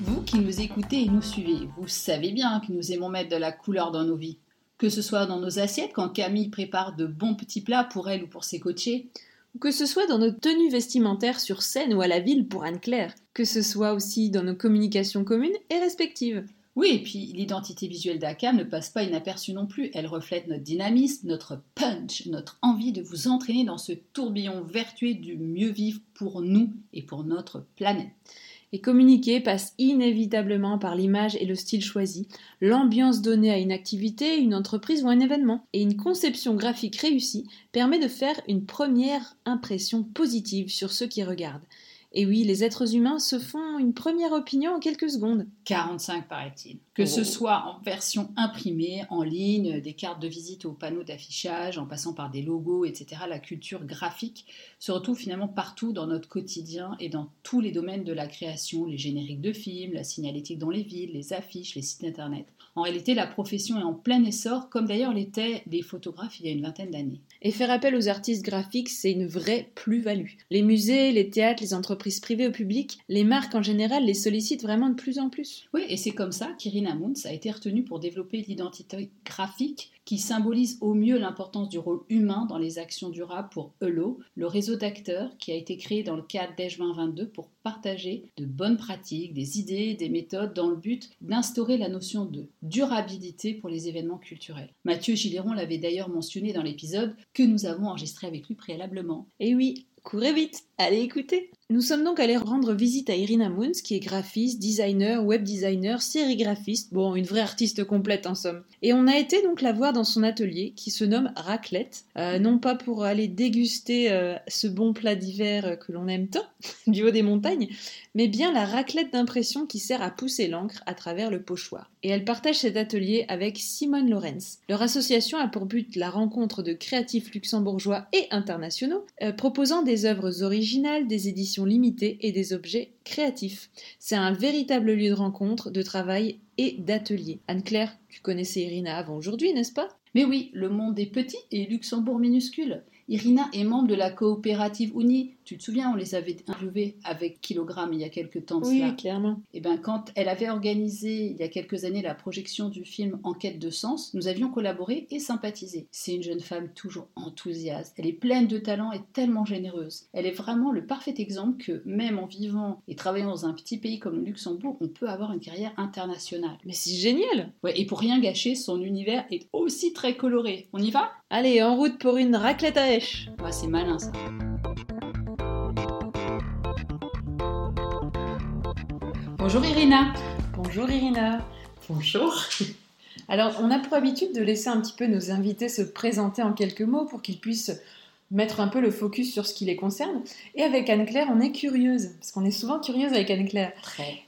Vous qui nous écoutez et nous suivez, vous savez bien que nous aimons mettre de la couleur dans nos vies. Que ce soit dans nos assiettes quand Camille prépare de bons petits plats pour elle ou pour ses coachés, que ce soit dans nos tenues vestimentaires sur scène ou à la ville pour Anne-Claire. Que ce soit aussi dans nos communications communes et respectives. Oui, et puis l'identité visuelle d'Akam ne passe pas inaperçue non plus. Elle reflète notre dynamisme, notre punch, notre envie de vous entraîner dans ce tourbillon vertueux du mieux vivre pour nous et pour notre planète. Et communiquer passe inévitablement par l'image et le style choisi, l'ambiance donnée à une activité, une entreprise ou un événement. Et une conception graphique réussie permet de faire une première impression positive sur ceux qui regardent. Et oui, les êtres humains se font une première opinion en quelques secondes. 45 paraît-il. Que ce soit en version imprimée, en ligne, des cartes de visite aux panneaux d'affichage, en passant par des logos, etc., la culture graphique se retrouve finalement partout dans notre quotidien et dans tous les domaines de la création, les génériques de films, la signalétique dans les villes, les affiches, les sites internet. En réalité, la profession est en plein essor, comme d'ailleurs l'étaient les photographes il y a une vingtaine d'années. Et faire appel aux artistes graphiques, c'est une vraie plus-value. Les musées, les théâtres, les entreprises privées au public, les marques en général les sollicitent vraiment de plus en plus. Oui, et c'est comme ça qu'Irina Munz a été retenue pour développer l'identité graphique qui symbolise au mieux l'importance du rôle humain dans les actions durables pour ELO, le réseau d'acteurs qui a été créé dans le cadre d'EJ 2022 pour partager de bonnes pratiques, des idées, des méthodes dans le but d'instaurer la notion de durabilité pour les événements culturels. Mathieu Giléron l'avait d'ailleurs mentionné dans l'épisode que nous avons enregistré avec lui préalablement. Et oui, courez vite, allez écouter Nous sommes donc allés rendre visite à Irina Moons, qui est graphiste, designer, web designer, sérigraphiste, bon, une vraie artiste complète en somme. Et on a été donc la voir dans son atelier, qui se nomme Raclette, euh, non pas pour aller déguster euh, ce bon plat d'hiver euh, que l'on aime tant, du haut des montagnes, mais bien la raclette d'impression qui sert à pousser l'encre à travers le pochoir. Et elle partage cet atelier avec Simone Lorenz. Leur association a pour but la rencontre de créatifs luxembourgeois et internationaux, proposant des œuvres originales, des éditions limitées et des objets créatifs. C'est un véritable lieu de rencontre, de travail et d'atelier. Anne-Claire, tu connaissais Irina avant aujourd'hui, n'est-ce pas? Mais oui, le monde est petit et Luxembourg minuscule. Irina est membre de la coopérative Uni. Tu te souviens, on les avait interviewés avec Kilogramme il y a quelques temps Oui, cela. clairement. Et ben, quand elle avait organisé il y a quelques années la projection du film Enquête de sens, nous avions collaboré et sympathisé. C'est une jeune femme toujours enthousiaste. Elle est pleine de talent et tellement généreuse. Elle est vraiment le parfait exemple que même en vivant et travaillant dans un petit pays comme le Luxembourg, on peut avoir une carrière internationale. Mais c'est génial Ouais, et pour rien gâcher, son univers est aussi très coloré. On y va? Allez, en route pour une raclette à hèche Ouais, c'est malin ça. Bonjour Irina. Bonjour Irina Bonjour. Alors, on a pour habitude de laisser un petit peu nos invités se présenter en quelques mots pour qu'ils puissent mettre un peu le focus sur ce qui les concerne. Et avec Anne-Claire, on est curieuse, parce qu'on est souvent curieuse avec Anne-Claire.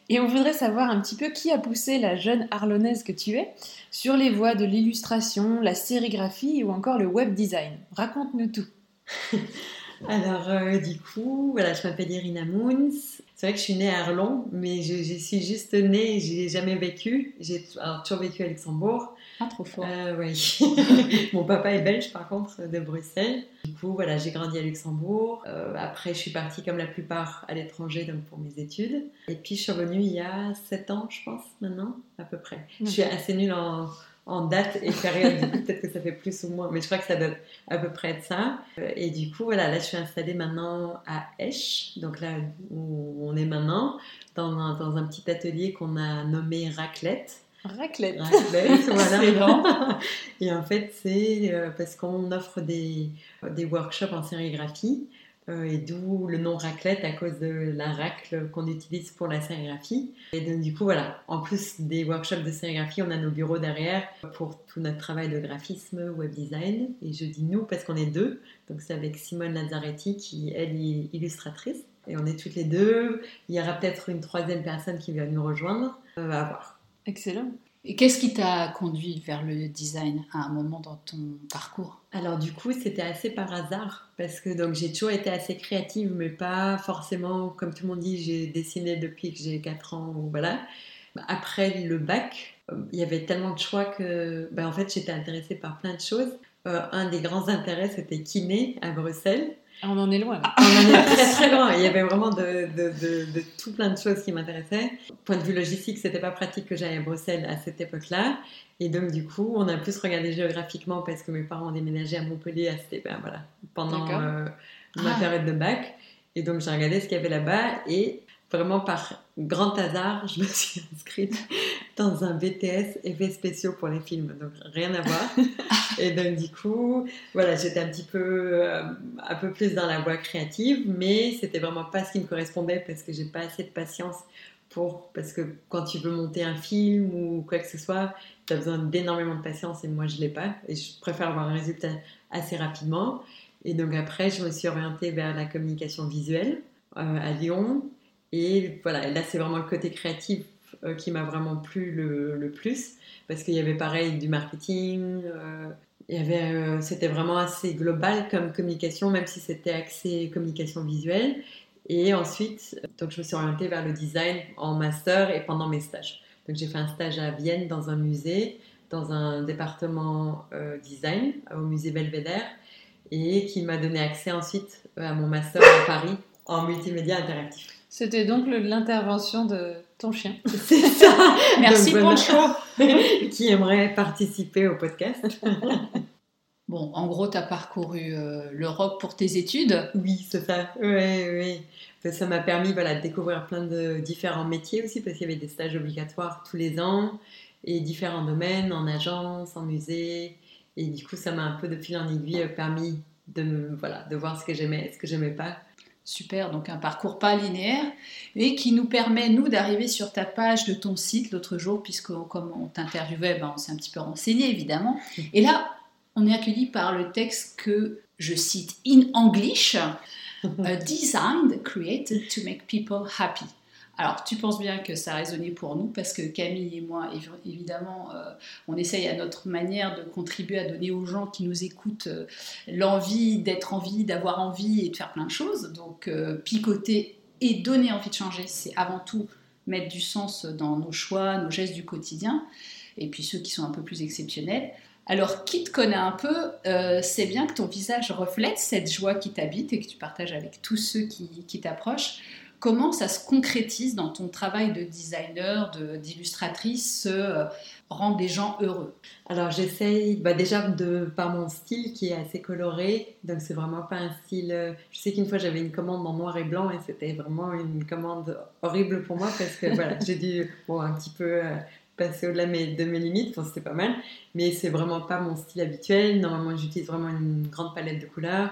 Et on voudrait savoir un petit peu qui a poussé la jeune Arlonnaise que tu es sur les voies de l'illustration, la sérigraphie ou encore le web design. Raconte-nous tout. Alors, euh, du coup, voilà, je m'appelle Irina Moons. C'est vrai que je suis née à Arlon, mais je, je suis juste née, j'ai jamais vécu. J'ai toujours vécu à Luxembourg. Ah, trop fort. Euh, oui. Mon papa est belge, par contre, de Bruxelles. Du coup, voilà, j'ai grandi à Luxembourg. Euh, après, je suis partie, comme la plupart, à l'étranger, donc pour mes études. Et puis, je suis revenue il y a 7 ans, je pense, maintenant, à peu près. Je suis assez nulle en, en date et période, peut-être que ça fait plus ou moins, mais je crois que ça doit à peu près être ça. Euh, Et du coup, voilà, là, je suis installée maintenant à Esch, donc là où on est maintenant, dans un, dans un petit atelier qu'on a nommé Raclette. Raclette. Raclette, voilà. Et en fait, c'est euh, parce qu'on offre des, des workshops en sérigraphie, euh, et d'où le nom raclette à cause de la racle qu'on utilise pour la sérigraphie. Et donc, du coup, voilà, en plus des workshops de sérigraphie, on a nos bureaux derrière pour tout notre travail de graphisme, web design. Et je dis nous parce qu'on est deux. Donc, c'est avec Simone Lazzaretti qui, elle, est illustratrice. Et on est toutes les deux. Il y aura peut-être une troisième personne qui va nous rejoindre. Euh, à voir. Excellent. Et qu'est-ce qui t'a conduit vers le design à un moment dans ton parcours? Alors du coup, c'était assez par hasard parce que donc j'ai toujours été assez créative, mais pas forcément comme tout le monde dit, j'ai dessiné depuis que j'ai 4 ans ou voilà. Après le bac, euh, il y avait tellement de choix que ben, en fait j'étais intéressée par plein de choses. Euh, un des grands intérêts c'était kiné à Bruxelles. Ah, on en est loin. On en est très très loin. Il y avait vraiment de, de, de, tout plein de choses qui m'intéressaient. Point de vue logistique, c'était pas pratique que j'aille à Bruxelles à cette époque-là. Et donc du coup, on a plus regardé géographiquement parce que mes parents ont déménagé à Montpellier à cette, ben, voilà, pendant euh, ma ah. période de bac. Et donc j'ai regardé ce qu'il y avait là-bas et vraiment par grand hasard, je me suis inscrite dans un BTS effets spéciaux pour les films, donc rien à voir. et donc du coup, voilà, j'étais un petit peu, euh, un peu plus dans la voie créative, mais c'était vraiment pas ce qui me correspondait parce que j'ai pas assez de patience pour, parce que quand tu veux monter un film ou quoi que ce soit, tu as besoin d'énormément de patience et moi je l'ai pas et je préfère avoir un résultat assez rapidement. Et donc après, je me suis orientée vers la communication visuelle euh, à Lyon et voilà, là, c'est vraiment le côté créatif euh, qui m'a vraiment plu le, plus, parce qu'il y avait pareil du marketing, euh, il y avait, euh, c'était vraiment assez global comme communication, même si c'était axé communication visuelle. Et ensuite, donc je me suis orientée vers le design en master et pendant mes stages. Donc j'ai fait un stage à Vienne dans un musée, dans un département design au musée Belvédère, et qui m'a donné accès ensuite à mon master à Paris en multimédia interactif. C'était donc l'intervention de ton chien. C'est ça. Merci Poncho. qui aimerait participer au podcast. Bon, en gros, tu as parcouru euh, l'Europe pour tes études. Oui, c'est ça. Oui, oui. Ça m'a permis voilà, de découvrir plein de différents métiers aussi, parce qu'il y avait des stages obligatoires tous les ans, et différents domaines, en agence, en musée. Et du coup, ça m'a un peu de fil en aiguille permis de, voilà, de voir ce que j'aimais, ce que j'aimais pas, Super, donc un parcours pas linéaire, et qui nous permet, nous, d'arriver sur ta page de ton site l'autre jour, puisque comme on t'interviewait, ben, on s'est un petit peu renseigné, évidemment. Et là, on est accueilli par le texte que je cite in English, Designed, created to make people happy. Alors, tu penses bien que ça a résonné pour nous parce que Camille et moi, évidemment, euh, on essaye à notre manière de contribuer à donner aux gens qui nous écoutent euh, l'envie d'être en vie, d'avoir envie et de faire plein de choses. Donc, euh, picoter et donner envie de changer, c'est avant tout mettre du sens dans nos choix, nos gestes du quotidien, et puis ceux qui sont un peu plus exceptionnels. Alors, qui te connaît un peu, c'est bien que ton visage reflète cette joie qui t'habite et que tu partages avec tous ceux qui t'approchent. Comment ça se concrétise dans ton travail de designer, d'illustratrice, se euh, rendre les gens heureux? Alors j'essaye bah déjà de par mon style qui est assez coloré, donc c'est vraiment pas un style. Euh, je sais qu'une fois j'avais une commande en noir et blanc et c'était vraiment une commande horrible pour moi parce que voilà j'ai dû bon, un petit peu euh, passer au-delà de mes limites, enfin, c'était pas mal, mais c'est vraiment pas mon style habituel. Normalement j'utilise vraiment une grande palette de couleurs.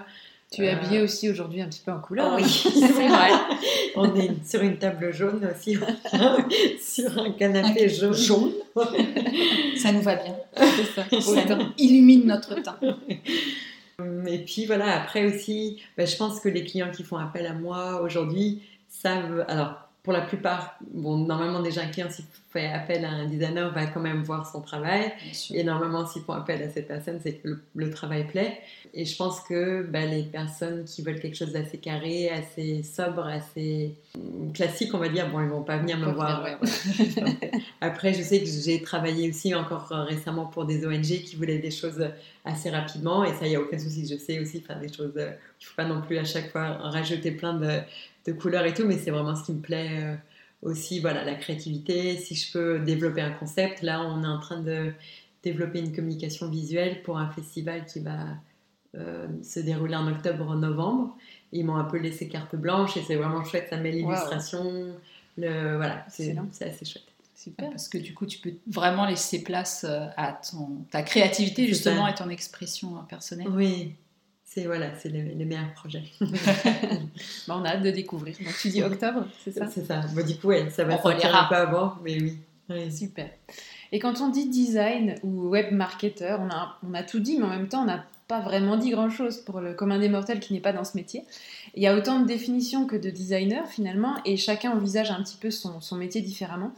Tu es habillée aussi aujourd'hui un petit peu en couleur. oui, c'est vrai. On est sur une table jaune aussi, sur un canapé jaune. jaune. ça nous va bien. Ça. ça illumine notre temps. Et puis voilà, après aussi, ben, je pense que les clients qui font appel à moi aujourd'hui savent. Alors, pour la plupart, bon, normalement déjà un client s'il fait appel à un designer va quand même voir son travail. Et normalement s'il font appel à cette personne, c'est que le, travail plaît. Et je pense que bah, les personnes qui veulent quelque chose d'assez carré, assez sobre, assez classique, on va dire, bon, ils vont pas venir me voir. Après, je sais que j'ai travaillé aussi encore récemment pour des ONG qui voulaient des choses assez rapidement. Et ça, il n'y a aucun souci. Je sais aussi faire des choses. Il ne faut pas non plus à chaque fois rajouter plein de de couleurs et tout, mais c'est vraiment ce qui me plaît euh, aussi, voilà, la créativité. Si je peux développer un concept, là, on est en train de développer une communication visuelle pour un festival qui va euh, se dérouler en octobre-novembre. Ils m'ont un peu laissé carte blanche et c'est vraiment chouette, ça met l'illustration. Le, voilà, c'est assez chouette. Super. Parce que du coup, tu peux vraiment laisser place euh, à ton, ta créativité justement et ton expression personnelle. Oui, c'est voilà, c'est les, meilleurs projets. Bah, on a hâte de découvrir. Donc tu dis octobre, c'est ça? C'est ça. Bon, du coup, ouais, ça va sortir un peu avant, mais oui. Super. Et quand on dit design ou web marketer, on a, on a tout dit, mais en même temps, on n'a pas vraiment dit grand-chose pour le commun des mortels qui n'est pas dans ce métier. Il y a autant de définitions que de designers finalement, et chacun envisage un petit peu son, métier différemment.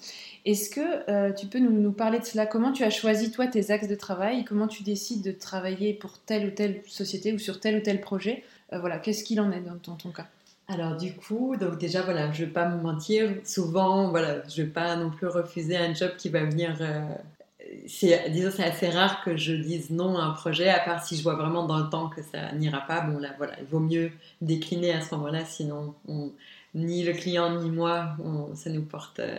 Est-ce que euh, tu peux nous, parler de cela? Comment tu as choisi toi tes axes de travail? Comment tu décides de travailler pour telle ou telle société ou sur tel ou tel projet? Euh, Voilà, qu'est-ce qu'il en est dans ton, cas? Alors du coup, donc déjà voilà, je vais pas me mentir, souvent voilà, je vais pas non plus refuser un job qui va venir euh, c'est, disons, c'est assez rare que je dise non à un projet, à part si je vois vraiment dans le temps que ça n'ira pas. Bon, là, voilà, il vaut mieux décliner à ce moment-là, sinon ni le client ni moi, ça nous porte euh,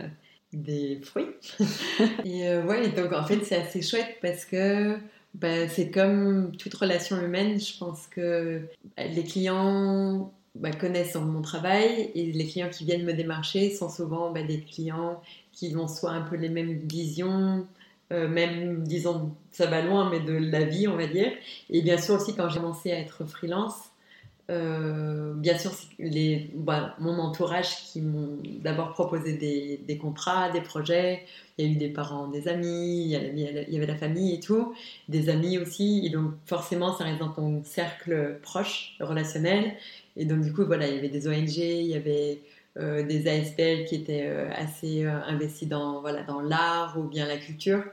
des fruits. et euh, ouais, donc en fait, c'est assez chouette parce que bah, c'est comme toute relation humaine. Je pense que bah, les clients bah, connaissent mon travail et les clients qui viennent me démarcher sont souvent des clients qui ont soit un peu les mêmes visions, euh, même, disons, ça va loin, mais de la vie, on va dire. Et bien sûr aussi, quand j'ai commencé à être freelance, euh, bien sûr, les, mon entourage qui m'ont d'abord proposé des, contrats, des projets. Il y a eu des parents, des amis, il il y avait la famille et tout, des amis aussi. Et donc, forcément, ça reste dans ton cercle proche, relationnel. Et donc, du coup, voilà, il y avait des ONG, il y avait euh, des ASPL qui étaient euh, assez euh, investis dans voilà dans l'art ou bien la culture.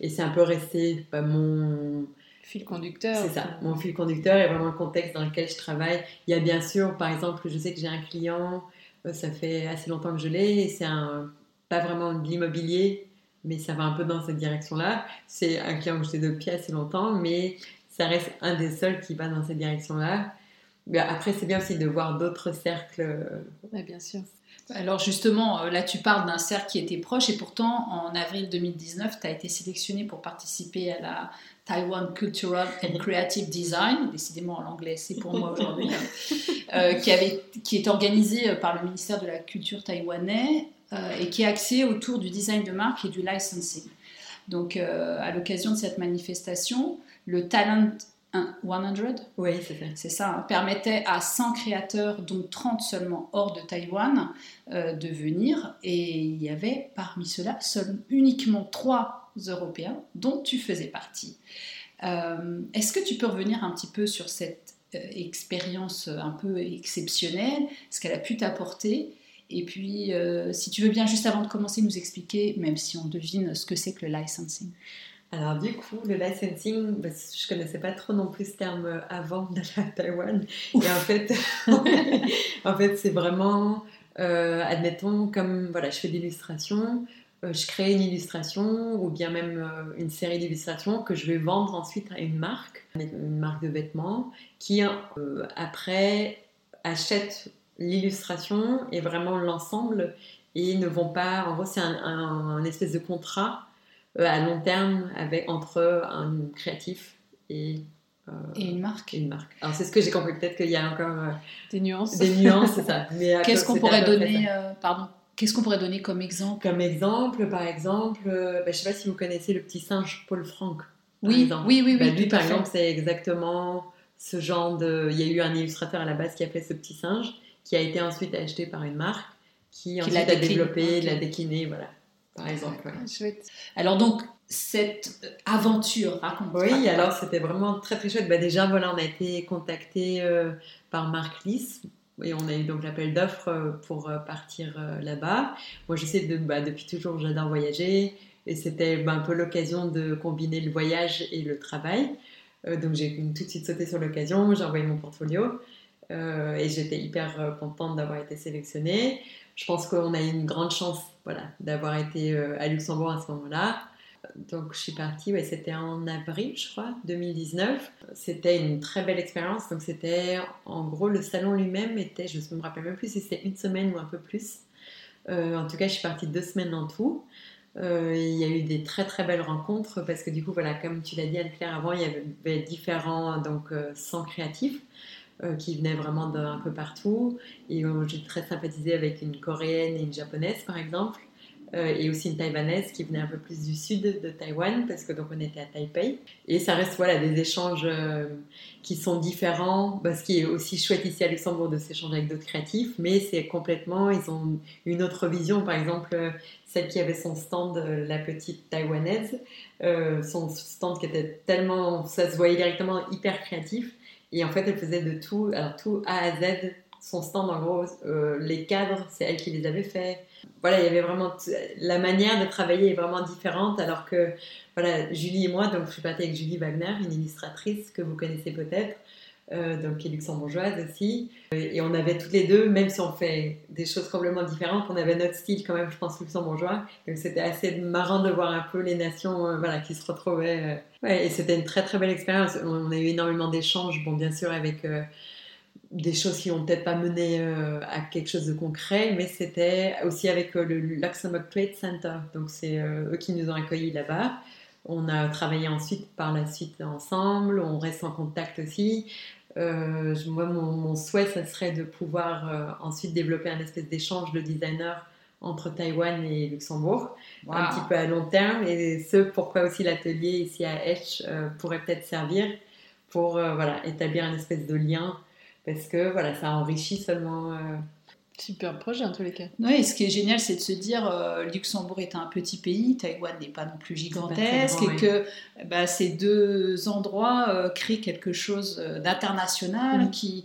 Et c'est un peu resté bah, mon fil conducteur. C'est ça mon fil conducteur et vraiment le contexte dans lequel je travaille. Il y a bien sûr par exemple je sais que j'ai un client ça fait assez longtemps que je l'ai et c'est un pas vraiment de l'immobilier mais ça va un peu dans cette direction là c'est un client que j'ai depuis assez longtemps mais ça reste un des seuls qui va dans cette direction là après, c'est bien aussi de voir d'autres cercles. Oui, bien sûr. Alors justement, euh, là tu parles d'un cercle qui était proche et pourtant en avril 2019, tu as été sélectionné pour participer à la Taiwan Cultural and Creative Design, décidément l'anglais c'est pour moi aujourd'hui, hein. euh, qui, avait, qui est organisée euh, par le ministère de la Culture taïwanais et qui est axée autour du design de marque et du licensing. Donc à l'occasion de cette manifestation, le Talent 100 Oui, c'est ça. C'est ça, hein. permettait à 100 créateurs, dont 30 seulement hors de Taïwan, euh, de venir. Et il y avait parmi ceux-là seulement uniquement 3 Européens, dont tu faisais partie. Euh, est-ce que tu peux revenir un petit peu sur cette euh, expérience un peu exceptionnelle, ce qu'elle a pu t'apporter? Et puis, si tu veux bien, juste avant de commencer, nous expliquer, même si on devine ce que c'est que le licensing. Alors du coup, le licensing, bah, je connaissais pas trop non plus ce terme euh, avant d'aller à Taïwan. Et en fait, en fait, c'est vraiment, euh, admettons, comme voilà, je fais d'illustration, euh, je crée une illustration ou bien même une série d'illustrations que je vais vendre ensuite à une marque, une marque de vêtements, qui après achète l'illustration et vraiment l'ensemble et ne vont pas. En gros, c'est un, un espèce de contrat euh, à long terme avec, entre un créatif et euh, et une marque. une marque. Alors c'est ce que j'ai compris. Peut-être qu'il y a encore euh, des nuances. Des nuances, c'est ça. Qu'est-ce qu'on pourrait donner Pardon. Qu'est-ce qu'on pourrait donner comme exemple? Comme exemple, par exemple, bah, je ne sais pas si vous connaissez le petit singe Paul Franck. Oui, oui, oui, bah, lui, par exemple, c'est exactement ce genre de. Il y a eu un illustrateur à la base qui a fait ce petit singe, qui a été ensuite acheté par une marque, qui, ensuite a développé, l'a décliné, voilà par exemple. Chouette. Alors donc, cette aventure, raconte Oui, alors c'était vraiment très très chouette. Bah, déjà, voilà, on a été contacté euh, par Marc Lys et on a eu donc l'appel d'offres euh, pour euh, partir là-bas. Moi, je sais, de, bah, depuis toujours, j'adore voyager et c'était bah, un peu l'occasion de combiner le voyage et le travail. donc j'ai tout de suite sauté sur l'occasion, j'ai envoyé mon portfolio et j'étais hyper contente d'avoir été sélectionnée. Je pense qu'on a eu une grande chance voilà, d'avoir été euh, à Luxembourg à ce moment-là. Donc je suis partie, c'était en avril, je crois, 2019. C'était une très belle expérience. Donc c'était, en gros, le salon lui-même était, je ne me rappelle même plus si c'était une semaine ou un peu plus. Euh, en tout cas, je suis partie deux semaines en tout. Euh, il y a eu des très très belles rencontres parce que du coup, voilà, comme tu l'as dit Anne-Claire avant, il y avait différents donc 100 créatifs. Qui venaient vraiment d'un peu partout. Et j'ai très sympathisé avec une coréenne et une japonaise, par exemple. euh, et aussi une taïwanaise qui venait un peu plus du sud de Taïwan parce que donc on était à Taipei et ça reste voilà des échanges euh, qui sont différents bah, ce qui est aussi chouette ici à Luxembourg de s'échanger avec d'autres créatifs mais c'est complètement ils ont une autre vision par exemple euh, celle qui avait son stand la petite taïwanaise son stand qui était tellement ça se voyait directement hyper créatif et en fait elle faisait de tout alors tout A à Z son stand en gros les cadres c'est elle qui les avait fait voilà, il y avait vraiment la manière de travailler est vraiment différente alors que voilà, Julie et moi, donc je suis partie avec Julie Wagner, une illustratrice que vous connaissez peut-être, euh, donc qui est luxembourgeoise aussi, et on avait toutes les deux, même si on fait des choses complètement différentes, on avait notre style quand même, je pense luxembourgeois, donc c'était assez marrant de voir un peu les nations, euh, voilà, qui se retrouvaient. Euh. et c'était une très très belle expérience. On a eu énormément d'échanges, bon bien sûr avec des choses qui n'ont peut-être pas mené euh, à quelque chose de concret, mais c'était aussi avec euh, le Luxembourg Trade Center. Donc c'est euh, eux qui nous ont accueillis là-bas. On a travaillé ensuite par la suite ensemble, on reste en contact aussi. moi, mon, souhait, ça serait de pouvoir ensuite développer un espèce d'échange de designers entre Taïwan et Luxembourg, un petit peu à long terme. Et ce, pourquoi aussi l'atelier ici à Esch pourrait peut-être servir pour voilà, établir un espèce de lien parce que voilà, ça enrichit seulement. Euh, Super projet en tous les cas. Oui, ce qui est génial, c'est de se dire euh, Luxembourg est un petit pays, Taïwan n'est pas non plus gigantesque, et que bah, ces deux endroits euh, créent quelque chose d'international qui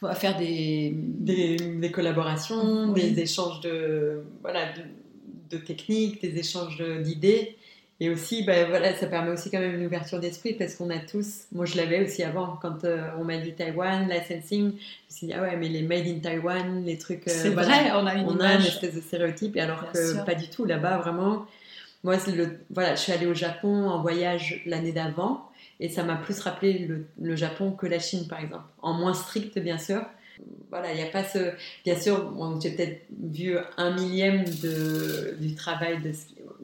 va faire des... Des, collaborations, des échanges de, voilà, de techniques, des échanges d'idées. Et aussi, ben, voilà, ça permet aussi quand même une ouverture d'esprit parce qu'on a tous, moi je l'avais aussi avant, quand euh, on m'a dit Taïwan, licensing, je me suis dit, ah ouais, mais les made in Taiwan, les trucs. Euh, c'est vrai, on a une on a une espèce de stéréotype, et alors que pas du tout. Là-bas, vraiment, moi, le, voilà, je suis allée au Japon en voyage l'année d'avant et ça m'a plus rappelé le, le, Japon que la Chine, par exemple. En moins strict, bien sûr. Voilà, il n'y a pas ce. Bien sûr, j'ai peut-être vu un millième de, du travail de,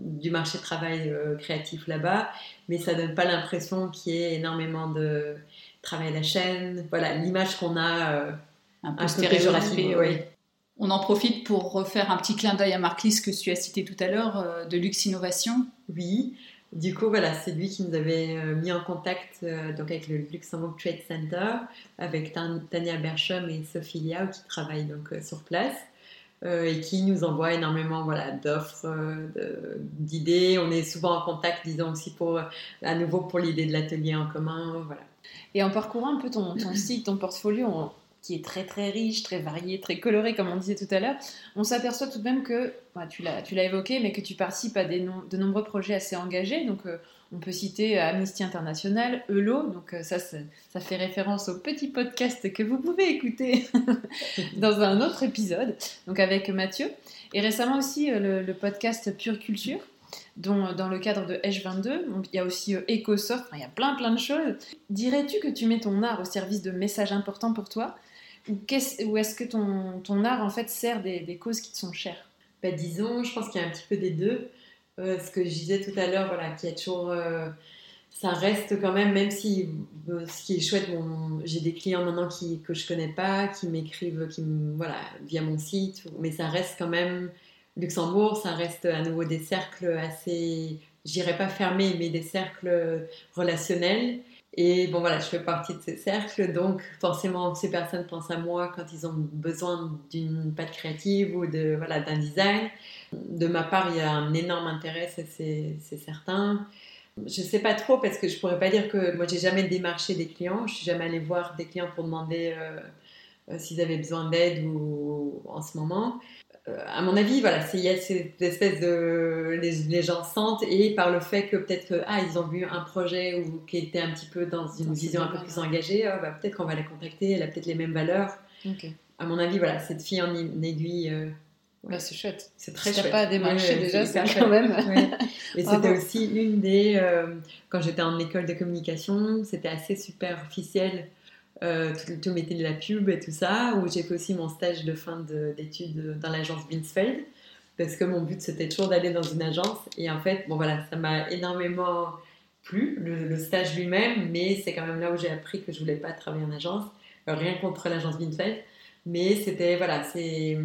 du marché de travail euh, créatif là-bas, mais ça donne pas l'impression qu'il y ait énormément de travail à la chaîne. Voilà, l'image qu'on a euh, un peu stéréotypée. Oui. On en profite pour refaire un petit clin d'œil à Marc Lys que tu as cité tout à l'heure, euh, de Lux Innovation. Oui, du coup, voilà, c'est lui qui nous avait mis en contact donc avec le Luxembourg Trade Center, avec Tania Berchom et Sophie Liao qui travaillent donc sur place. Euh, et qui nous envoie énormément voilà, d'offres, euh, d'idées. On est souvent en contact, disons aussi pour, à nouveau pour l'idée de l'atelier en commun. Voilà. Et en parcourant un peu ton, ton site, ton portfolio, qui est très très riche, très varié, très coloré, comme on disait tout à l'heure, on s'aperçoit tout de même que, bah, tu l'as évoqué, mais que tu participes à des de nombreux projets assez engagés. Donc, euh, on peut citer Amnesty International, ELO, donc euh, ça, ça fait référence au petit podcast que vous pouvez écouter dans un autre épisode, donc avec Mathieu. Et récemment aussi euh, le, podcast Pure Culture, dont dans le cadre de H22, il y a aussi euh, EcoSoft, il y a plein plein de choses. Dirais-tu que tu mets ton art au service de messages importants pour toi? Ou, est-ce que ton, art en fait sert des, causes qui te sont chères? Bah, Disons, je pense qu'il y a un petit peu des deux. Euh, ce que je disais tout à l'heure, voilà, qui a toujours. Euh, ça reste quand même, même si euh, ce qui est chouette, j'ai des clients maintenant que je connais pas, qui m'écrivent qui voilà, via mon site, mais ça reste quand même. Luxembourg, ça reste à nouveau des cercles assez, j'irais pas fermés, mais des cercles relationnels. Et bon voilà, je fais partie de ces cercles, donc forcément ces personnes pensent à moi quand ils ont besoin d'une patte créative ou de voilà d'un design. De ma part, il y a un énorme intérêt, c'est certain. Je sais pas trop parce que je pourrais pas dire que moi j'ai jamais démarché des clients, je suis jamais allée voir des clients pour demander euh, euh, s'ils avaient besoin d'aide ou en ce moment. Euh, à mon avis, voilà, il y a cette espèce de les, gens sentent et par le fait que peut-être que ah ils ont vu un projet ou qui était un petit peu dans une vision un peu plus engagée, oh, bah, peut-être qu'on va la contacter, elle a peut-être les mêmes valeurs. À mon avis, voilà, cette fille en aiguille. Euh, bah, c'est chouette. C'est très chouette. pas à démarcher déjà, c'est quand même. Et c'était aussi une des. Euh, quand j'étais en école de communication, c'était assez superficiel euh, tout, le métier de la pub et tout ça, où j'ai fait aussi mon stage de fin d'études dans l'agence Binsfeld, parce que mon but c'était toujours d'aller dans une agence. Et en fait, bon voilà, ça m'a énormément plu, le, stage lui-même, mais c'est quand même là où j'ai appris que je voulais pas travailler en agence. rien contre l'agence Binsfeld, mais c'était, voilà, c'est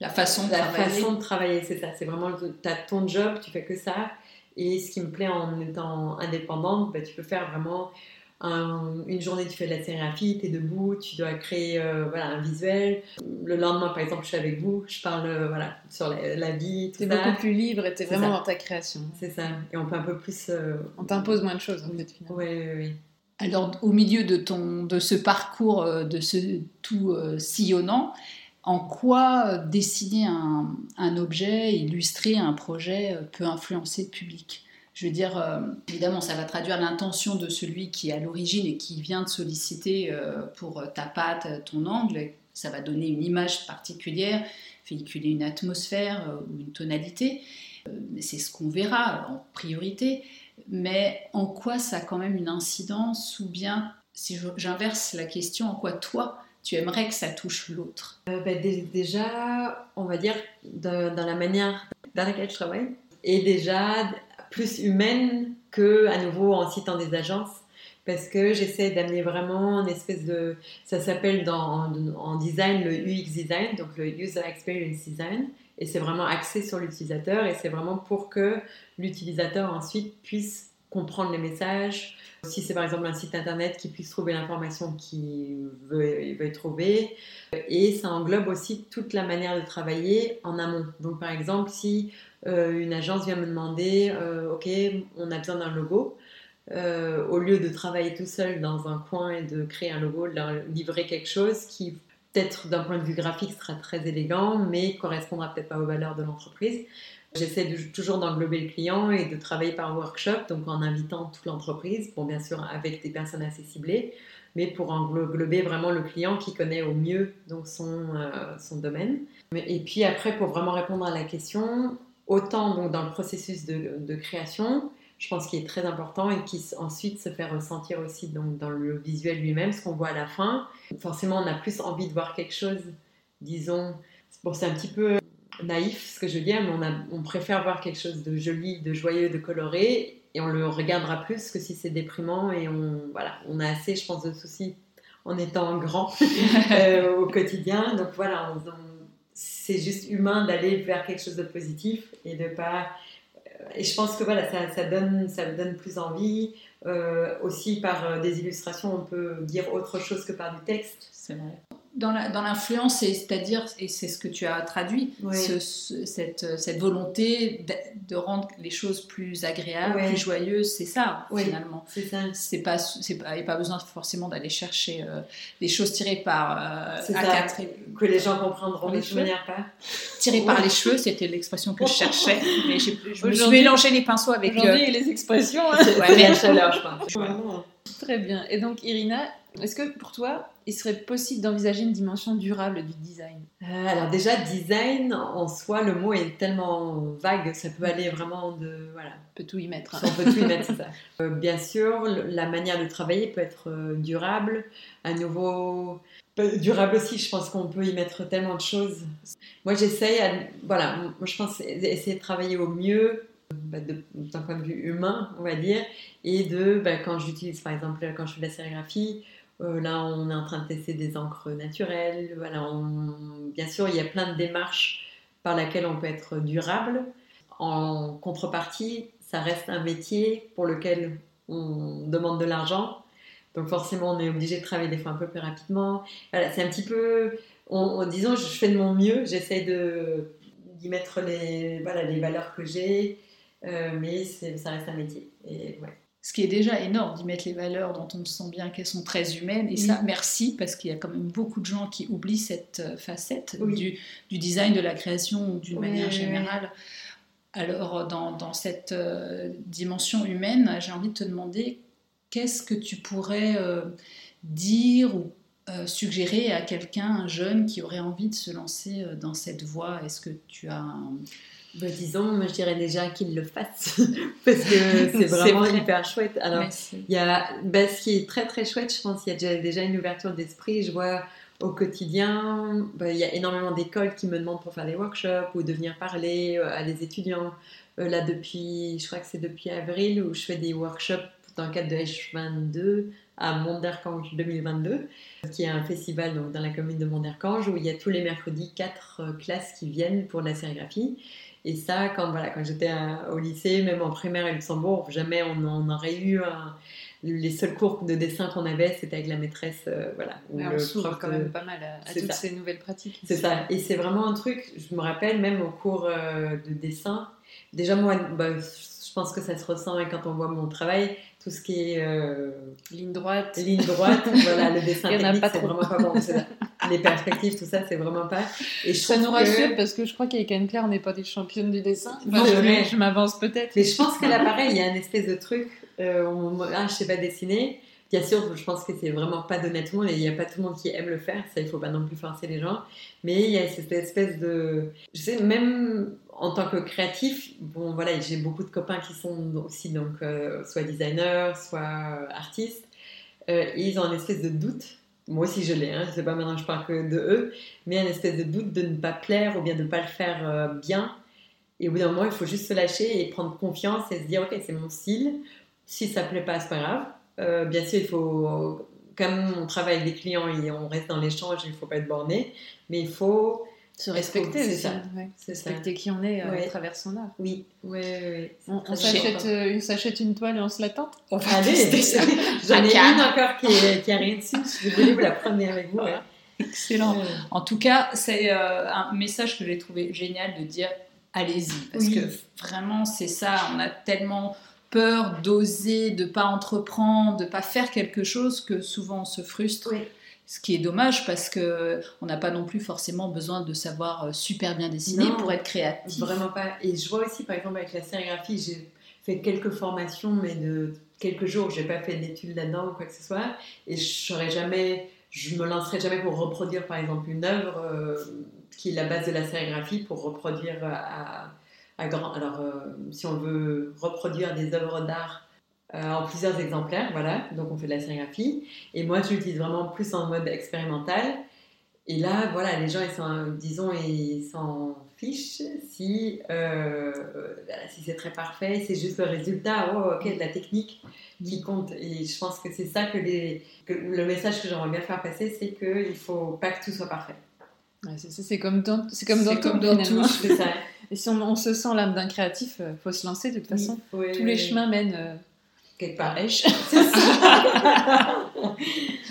La façon de la travailler. façon de travailler, c'est ça. C'est vraiment, tu as ton job, tu fais que ça. Et ce qui me plaît en étant indépendante, bah, tu peux faire vraiment une journée, tu fais de la sérigraphie, tu es debout, tu dois créer euh, voilà, un visuel. Le lendemain, par exemple, je suis avec vous, je parle euh, voilà, sur la, vie, tout ça. beaucoup plus libre et tu es vraiment dans ta création. C'est ça. Et on peut un peu plus. Euh, on t'impose moins de choses, en fait, finalement. Oui, oui, oui. Alors, au milieu de, ton, de ce parcours, de ce tout sillonnant, en quoi dessiner un, un, objet, illustrer un projet peut influencer le public? Je veux dire, euh, évidemment, ça va traduire l'intention de celui qui est à l'origine et qui vient de solliciter euh, pour ta pâte, ton angle. Ça va donner une image particulière, véhiculer une atmosphère euh, ou une tonalité. c'est ce qu'on verra en priorité. Mais en quoi ça a quand même une incidence Ou bien, si j'inverse la question, en quoi toi, tu aimerais que ça touche l'autre? Ben, Déjà, on va dire, dans la manière dans laquelle je travaille, et déjà plus humaine que à nouveau en citant des agences parce que j'essaie d'amener vraiment une espèce de ça s'appelle dans en, design le UX design donc le user experience design et c'est vraiment axé sur l'utilisateur et c'est vraiment pour que l'utilisateur ensuite puisse comprendre les messages si c'est par exemple un site internet qui puisse trouver l'information qu'il veut, trouver et ça englobe aussi toute la manière de travailler en amont donc par exemple si euh, une agence vient me demander, euh, ok, on a besoin d'un logo. Euh, au lieu de travailler tout seul dans un coin et de créer un logo, de leur livrer quelque chose qui peut-être d'un point de vue graphique sera très élégant, mais correspondra peut-être pas aux valeurs de l'entreprise. J'essaie toujours d'englober le client et de travailler par workshop, donc en invitant toute l'entreprise, bon bien sûr avec des personnes assez ciblées, mais pour englober vraiment le client qui connaît au mieux donc son, son domaine. Et puis après, pour vraiment répondre à la question, autant donc dans le processus de, création, je pense qu'il est très important et qui ensuite se fait ressentir aussi donc dans le visuel lui-même, ce qu'on voit à la fin. Forcément, on a plus envie de voir quelque chose, disons, bon, c'est un petit peu naïf ce que je veux dire, mais on, a, on préfère voir quelque chose de joli, de joyeux, de coloré, et on le regardera plus que si c'est déprimant et on, voilà, on a assez, je pense, de soucis en étant grand euh, au quotidien. Donc voilà, c'est juste humain d'aller vers quelque chose de positif et de pas. Euh, et je pense que voilà, ça, ça donne, ça donne plus envie. Euh, aussi par des illustrations, on peut dire autre chose que par du texte. C'est vrai dans l'influence, c'est-à-dire, et c'est ce que tu as traduit, cette, cette, volonté de, rendre les choses plus agréables, plus joyeuses, c'est ça finalement. C'est ça. C'est pas, pas, il n'y a pas besoin forcément d'aller chercher euh, des choses tirées par euh, A4 que les gens comprendront de toute manière pas. Tirées par les cheveux, c'était l'expression que je cherchais, mais je me suis mélangé les pinceaux avec aujourd'hui les expressions. Hein. la chaleur, je pense. Très bien. Et donc, Irina, est-ce que pour toi, il serait possible d'envisager une dimension durable du design? Euh, Alors déjà, design en soi, le mot est tellement vague, ça peut aller vraiment de... Voilà. On peut tout y mettre. On peut tout y mettre, c'est ça. Euh, bien sûr, la manière de travailler peut être euh, durable. À nouveau, durable aussi, je pense qu'on peut y mettre tellement de choses. Moi, j'essaye, voilà, moi je pense essayer de travailler au mieux bah, d'un point de vue humain, on va dire, et de, bah, quand j'utilise par exemple, quand je fais de la sérigraphie, euh, là, on est en train de tester des encres naturelles. Voilà, bien sûr, il y a plein de démarches par lesquelles on peut être durable. En contrepartie, ça reste un métier pour lequel on demande de l'argent. Donc forcément, on est obligé de travailler des fois un peu plus rapidement. Voilà, c'est un petit peu, on, disons, je fais de mon mieux. J'essaie de d'y mettre les, voilà, les valeurs que j'ai, euh, mais ça reste un métier. Et ouais ce qui est déjà énorme d'y mettre les valeurs dont on sent bien qu'elles sont très humaines. Et ça, merci, parce qu'il y a quand même beaucoup de gens qui oublient cette euh, facette du, design, de la création d'une manière générale. Alors, dans, cette euh, dimension humaine, j'ai envie de te demander qu'est-ce que tu pourrais euh, dire ou suggérer à quelqu'un, un jeune qui aurait envie de se lancer dans cette voie? Est-ce que tu as un, bah, disons, moi je dirais déjà qu'il le fasse parce que c'est vraiment hyper chouette. Alors, il y a, bah, ce qui est très très chouette, je pense, il y a déjà, déjà une ouverture d'esprit. Je vois au quotidien, bah, il y a énormément d'écoles qui me demandent pour faire des workshops ou de venir parler euh, à des étudiants. Euh, là, depuis, je crois que c'est depuis avril où je fais des workshops dans le cadre de H22 à Monderkange 2022, qui est un festival donc, dans la commune de Monderkange où il y a tous les mercredis quatre euh, classes qui viennent pour de la sérigraphie. Et ça, quand, voilà, quand j'étais au lycée, même en primaire à Luxembourg, jamais on, on aurait eu un, les seuls cours de dessin qu'on avait, c'était avec la maîtresse. Euh, voilà, on s'ouvre quand même pas mal à, toutes ces nouvelles pratiques. C'est ça. Et c'est vraiment un truc, je me rappelle même au cours euh, de dessin. Déjà, moi, bah, je pense que ça se ressent quand on voit mon travail. Tout ce qui est. Euh, ligne droite. Ligne droite, voilà, le dessin technique, c'est vraiment pas bon. Les perspectives, tout ça, c'est vraiment pas. Et je ça nous rassure parce que je crois qu'avec Anne-Claire, on n'est pas des championnes du dessin. je, je m'avance peut-être. Mais je pense que là, pareil, il y a une espèce de truc euh, on, ah, je sais pas dessiner. Bien sûr, je pense que c'est vraiment pas donné à tout le monde et il n'y a pas tout le monde qui aime le faire, ça il faut pas non plus forcer les gens. Mais il y a cette espèce de. Je sais, même en tant que créatif, bon voilà, j'ai beaucoup de copains qui sont aussi donc euh, soit designers, soit artistes. Euh, et ils ont une espèce de doute. Moi aussi je l'ai, hein, je sais pas maintenant je parle que de eux, mais une espèce de doute de ne pas plaire ou bien de ne pas le faire bien. Et au bout d'un moment, il faut juste se lâcher et prendre confiance et se dire ok, c'est mon style si ça plaît pas, c'est pas grave. Euh, bien sûr, il faut, comme on travaille avec des clients et on reste dans l'échange, il faut pas être borné, mais il faut se respecter, c'est ça. respecter qui on est euh, à travers son art. Oui, oui, oui. On, euh, on s'achète une toile et on se la tente? Allez, j'en ai une encore qui, est, qui arrive dessus. Je voulais vous la prendre avec vous. Excellent. En tout cas, c'est un message que j'ai trouvé génial de dire allez-y. Parce que vraiment, c'est ça. On a tellement peur d'oser, de pas entreprendre, de pas faire quelque chose que souvent on se frustre. Ce qui est dommage parce que on n'a pas non plus forcément besoin de savoir euh, super bien dessiner pour être créatif. Vraiment pas. Et je vois aussi par exemple avec la sérigraphie, j'ai fait quelques formations, mais de quelques jours, j'ai pas fait d'études là-dedans ou quoi que ce soit, et je ne jamais, je me lancerai jamais pour reproduire par exemple une œuvre euh, qui est la base de la sérigraphie pour reproduire à alors, euh, si on veut reproduire des œuvres d'art euh, en plusieurs exemplaires, voilà, donc on fait de la sérigraphie. Et moi, je l'utilise vraiment plus en mode expérimental. Et là, voilà, les gens, ils sont, disons, ils s'en fichent si, euh, si c'est très parfait, c'est juste le résultat, oh, ok, de la technique qui compte. Et je pense que c'est ça que, les, le message que j'aimerais bien faire passer, c'est qu'il ne faut pas que tout soit parfait. c'est comme dans, c'est comme dans, comme dans tout. C'est ça. Et si on, se sent l'âme d'un créatif, il euh, faut se lancer de toute façon. Tous les chemins mènent euh, quelque part.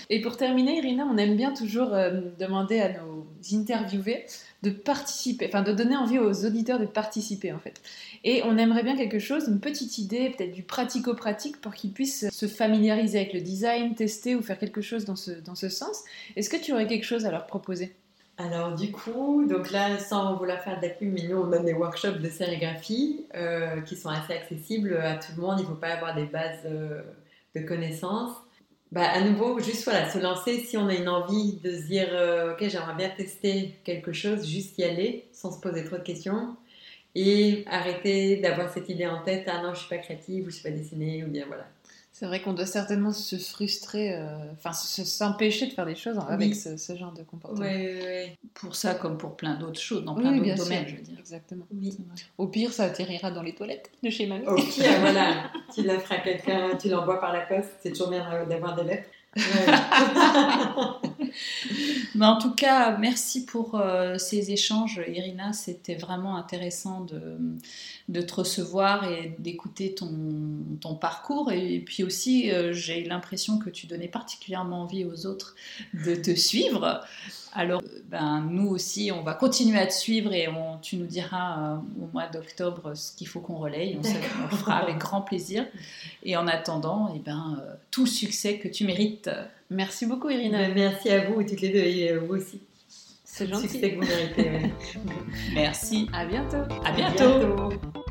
Et pour terminer, Irina, on aime bien toujours euh, demander à nos interviewés de participer, enfin de donner envie aux auditeurs de participer en fait. Et on aimerait bien quelque chose, une petite idée, peut-être du pratico-pratique pour qu'ils puissent se familiariser avec le design, tester ou faire quelque chose dans ce, dans ce sens. Est-ce que tu aurais quelque chose à leur proposer? Alors du coup, donc là, sans vouloir faire de la pub, mais nous on donne des workshops de sérigraphie euh, qui sont assez accessibles à tout le monde. Il ne faut pas avoir des bases euh, de connaissances. Bah, à nouveau, juste voilà, se lancer si on a une envie de se dire euh, ok j'aimerais bien tester quelque chose, juste y aller sans se poser trop de questions et arrêter d'avoir cette idée en tête ah non je suis pas créative ou je suis pas dessinée ou bien voilà c'est vrai qu'on doit certainement se frustrer, euh, enfin s'empêcher de faire des choses avec ce, genre de comportement. Oui, Pour ça, comme pour plein d'autres choses, dans plein d'autres domaines, je veux dire. Exactement. Au pire, ça atterrira dans les toilettes de chez mamie. Au pire, voilà. Tu l'offres à quelqu'un, tu l'envoies par la poste, c'est toujours bien d'avoir des lettres. Mais en tout cas, merci pour euh, ces échanges, Irina. C'était vraiment intéressant de, de, te recevoir et d'écouter ton, ton, parcours. Et, puis aussi, euh, j'ai l'impression que tu donnais particulièrement envie aux autres de te suivre. Alors, ben, nous aussi, on va continuer à te suivre et on, tu nous diras euh, au mois d'octobre ce qu'il faut qu'on relaye. On, le fera avec grand plaisir. Et en attendant, et eh ben, euh, tout succès que tu mérites. Merci beaucoup, Irina. Ben, merci à vous, toutes les deux, et vous aussi. C'est gentil. Succès que vous méritez. Merci. À bientôt. À bientôt.